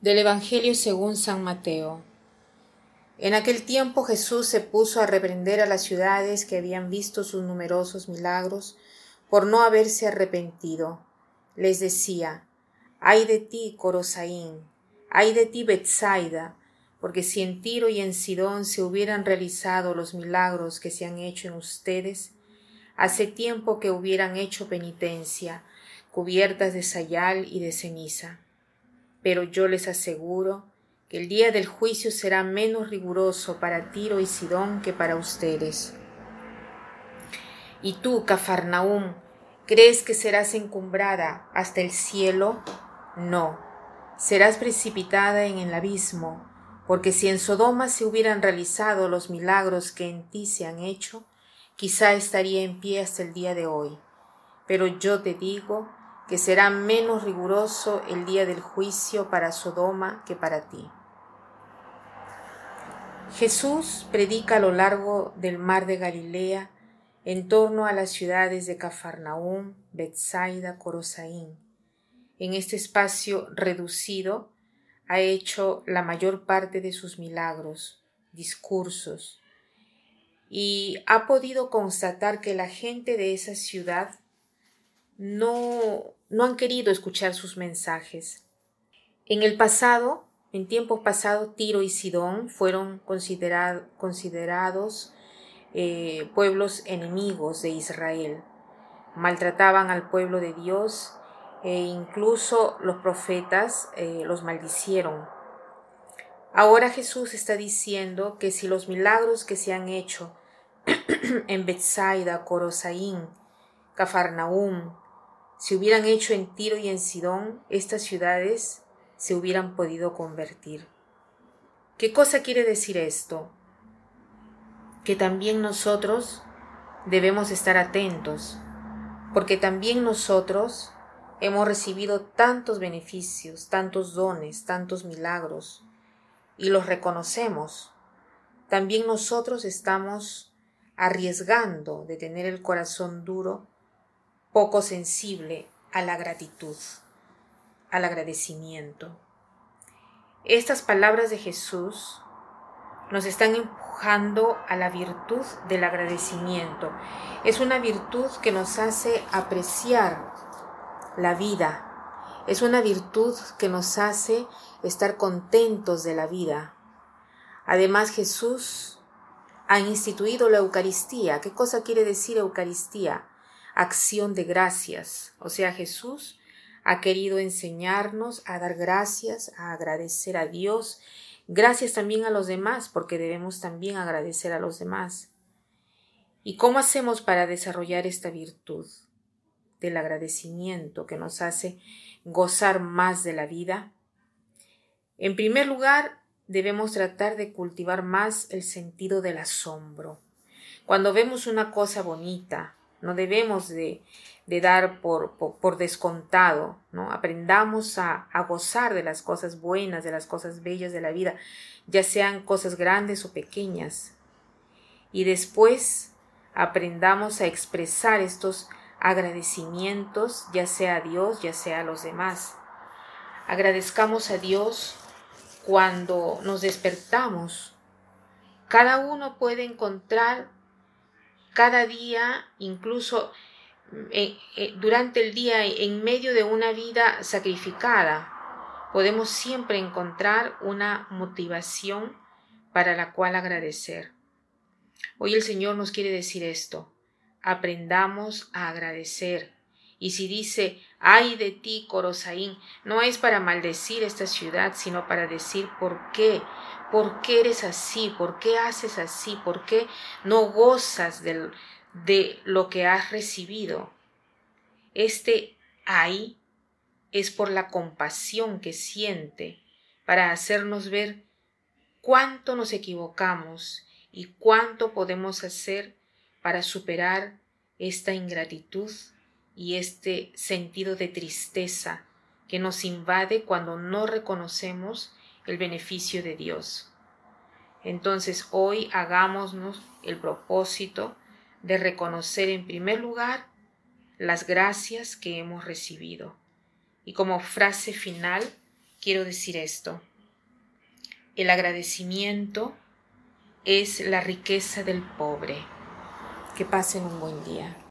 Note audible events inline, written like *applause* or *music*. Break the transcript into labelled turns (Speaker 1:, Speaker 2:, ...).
Speaker 1: Del Evangelio según San Mateo. En aquel tiempo Jesús se puso a reprender a las ciudades que habían visto sus numerosos milagros por no haberse arrepentido. Les decía, ay de ti, Corosaín, ay de ti, Betsaida, porque si en Tiro y en Sidón se hubieran realizado los milagros que se han hecho en ustedes, hace tiempo que hubieran hecho penitencia, cubiertas de sayal y de ceniza pero yo les aseguro que el día del juicio será menos riguroso para Tiro y Sidón que para ustedes. Y tú, Cafarnaúm, ¿crees que serás encumbrada hasta el cielo? No, serás precipitada en el abismo, porque si en Sodoma se hubieran realizado los milagros que en ti se han hecho, quizá estaría en pie hasta el día de hoy. Pero yo te digo que será menos riguroso el día del juicio para Sodoma que para ti. Jesús predica a lo largo del mar de Galilea en torno a las ciudades de Cafarnaúm, Bethsaida, Corosaín. En este espacio reducido ha hecho la mayor parte de sus milagros, discursos, y ha podido constatar que la gente de esa ciudad no, no han querido escuchar sus mensajes. En el pasado, en tiempos pasados, Tiro y Sidón fueron considerados eh, pueblos enemigos de Israel. Maltrataban al pueblo de Dios e incluso los profetas eh, los maldicieron. Ahora Jesús está diciendo que si los milagros que se han hecho *clears throat* en Bethsaida, Corosaín, Cafarnaúm, si hubieran hecho en Tiro y en Sidón, estas ciudades se hubieran podido convertir. ¿Qué cosa quiere decir esto? Que también nosotros debemos estar atentos, porque también nosotros hemos recibido tantos beneficios, tantos dones, tantos milagros, y los reconocemos. También nosotros estamos arriesgando de tener el corazón duro poco sensible a la gratitud, al agradecimiento. Estas palabras de Jesús nos están empujando a la virtud del agradecimiento. Es una virtud que nos hace apreciar la vida. Es una virtud que nos hace estar contentos de la vida. Además Jesús ha instituido la Eucaristía. ¿Qué cosa quiere decir Eucaristía? Acción de gracias. O sea, Jesús ha querido enseñarnos a dar gracias, a agradecer a Dios, gracias también a los demás, porque debemos también agradecer a los demás. ¿Y cómo hacemos para desarrollar esta virtud del agradecimiento que nos hace gozar más de la vida? En primer lugar, debemos tratar de cultivar más el sentido del asombro. Cuando vemos una cosa bonita, no debemos de, dar por, por, descontado, ¿no? Aprendamos a, a gozar de las cosas buenas, de las cosas bellas de la vida, ya sean cosas grandes o pequeñas. Y después aprendamos a expresar estos agradecimientos, ya sea a Dios, ya sea a los demás. Agradezcamos a Dios cuando nos despertamos. Cada uno puede encontrar cada día, incluso eh, eh, durante el día, en medio de una vida sacrificada, podemos siempre encontrar una motivación para la cual agradecer. Hoy el Señor nos quiere decir esto, aprendamos a agradecer. Y si dice, ay de ti, Corosaín, no es para maldecir esta ciudad, sino para decir por qué, ¿Por qué eres así? ¿Por qué haces así? ¿Por qué no gozas de, de lo que has recibido? Este ay es por la compasión que siente para hacernos ver cuánto nos equivocamos y cuánto podemos hacer para superar esta ingratitud y este sentido de tristeza que nos invade cuando no reconocemos el beneficio de Dios. Entonces hoy hagámonos el propósito de reconocer en primer lugar las gracias que hemos recibido. Y como frase final, quiero decir esto. El agradecimiento es la riqueza del pobre. Que pasen un buen día.